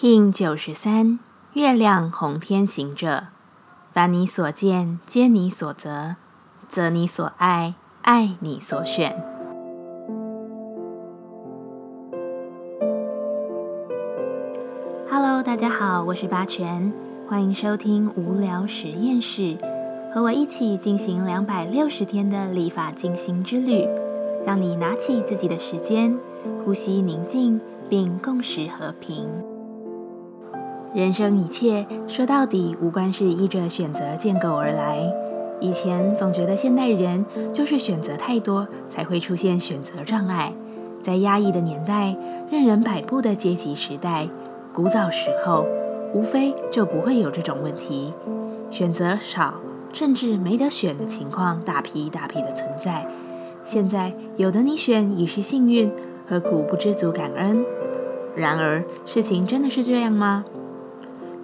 King 九十三，月亮红天行者，凡你所见，皆你所择，择你所爱，爱你所选。Hello，大家好，我是八全，欢迎收听无聊实验室，和我一起进行两百六十天的立法进行之旅，让你拿起自己的时间，呼吸宁静，并共识和平。人生一切说到底，无关是依着选择建构而来。以前总觉得现代人就是选择太多，才会出现选择障碍。在压抑的年代，任人摆布的阶级时代，古早时候，无非就不会有这种问题。选择少，甚至没得选的情况，大批大批的存在。现在有的你选已是幸运，何苦不知足感恩？然而，事情真的是这样吗？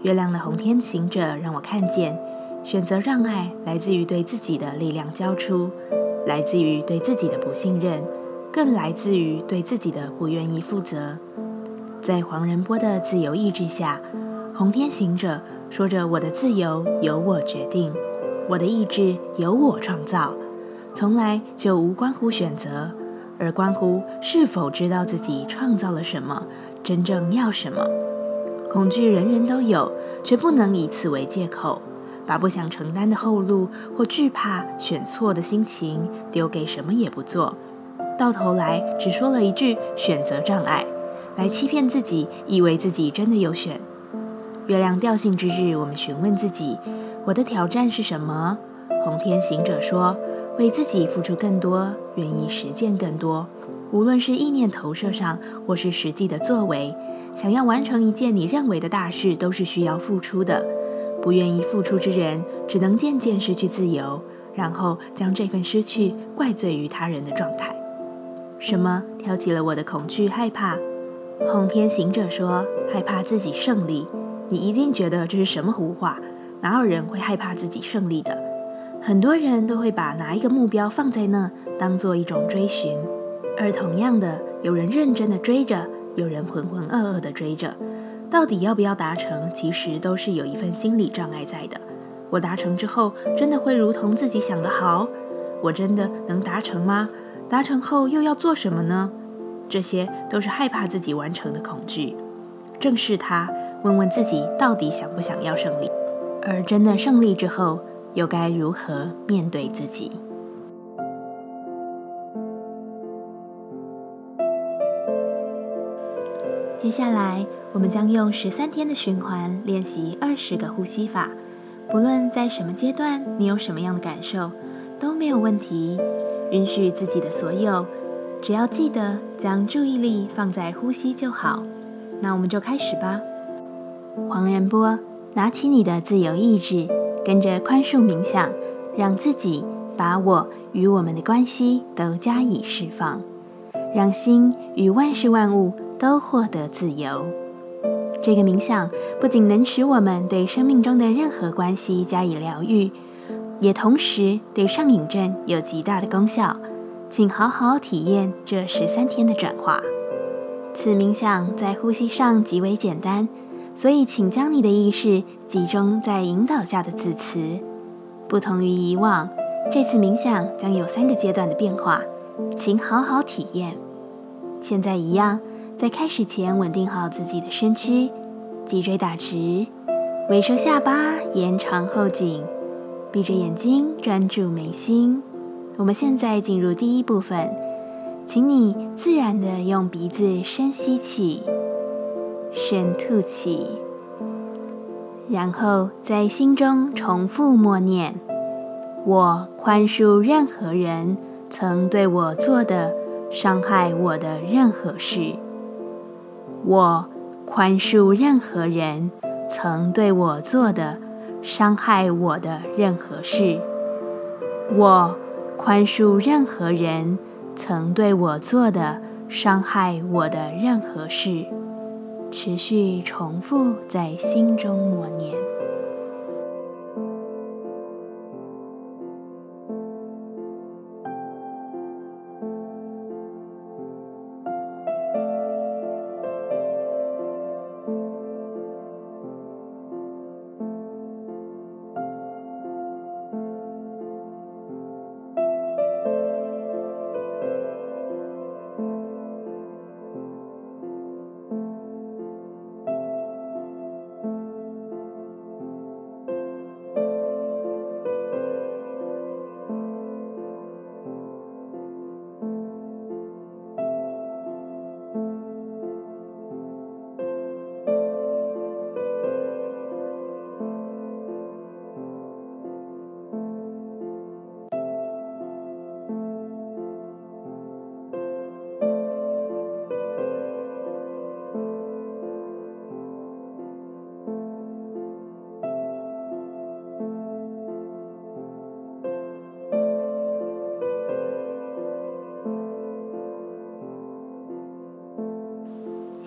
月亮的红天行者让我看见，选择让爱来自于对自己的力量交出，来自于对自己的不信任，更来自于对自己的不愿意负责。在黄仁波的自由意志下，红天行者说着：“我的自由由我决定，我的意志由我创造，从来就无关乎选择，而关乎是否知道自己创造了什么，真正要什么。”恐惧人人都有，却不能以此为借口，把不想承担的后路或惧怕选错的心情丢给什么也不做，到头来只说了一句选择障碍，来欺骗自己，以为自己真的有选。月亮调性之日，我们询问自己：我的挑战是什么？红天行者说：为自己付出更多，愿意实践更多，无论是意念投射上，或是实际的作为。想要完成一件你认为的大事，都是需要付出的。不愿意付出之人，只能渐渐失去自由，然后将这份失去怪罪于他人的状态。什么挑起了我的恐惧害怕？红天行者说：害怕自己胜利。你一定觉得这是什么胡话？哪有人会害怕自己胜利的？很多人都会把哪一个目标放在那，当做一种追寻。而同样的，有人认真的追着。有人浑浑噩噩地追着，到底要不要达成？其实都是有一份心理障碍在的。我达成之后，真的会如同自己想的好？我真的能达成吗？达成后又要做什么呢？这些都是害怕自己完成的恐惧。正视它，问问自己到底想不想要胜利？而真的胜利之后，又该如何面对自己？接下来，我们将用十三天的循环练习二十个呼吸法。不论在什么阶段，你有什么样的感受，都没有问题。允许自己的所有，只要记得将注意力放在呼吸就好。那我们就开始吧。黄仁波，拿起你的自由意志，跟着宽恕冥想，让自己把我与我们的关系都加以释放，让心与万事万物。都获得自由。这个冥想不仅能使我们对生命中的任何关系加以疗愈，也同时对上瘾症有极大的功效。请好好体验这十三天的转化。此冥想在呼吸上极为简单，所以请将你的意识集中在引导下的字词。不同于以往，这次冥想将有三个阶段的变化，请好好体验。现在一样。在开始前，稳定好自己的身躯，脊椎打直，微收下巴，延长后颈，闭着眼睛专注眉心。我们现在进入第一部分，请你自然的用鼻子深吸气，深吐气，然后在心中重复默念：“我宽恕任何人曾对我做的伤害我的任何事。”我宽恕任何人曾对我做的伤害我的任何事。我宽恕任何人曾对我做的伤害我的任何事。持续重复在心中默念。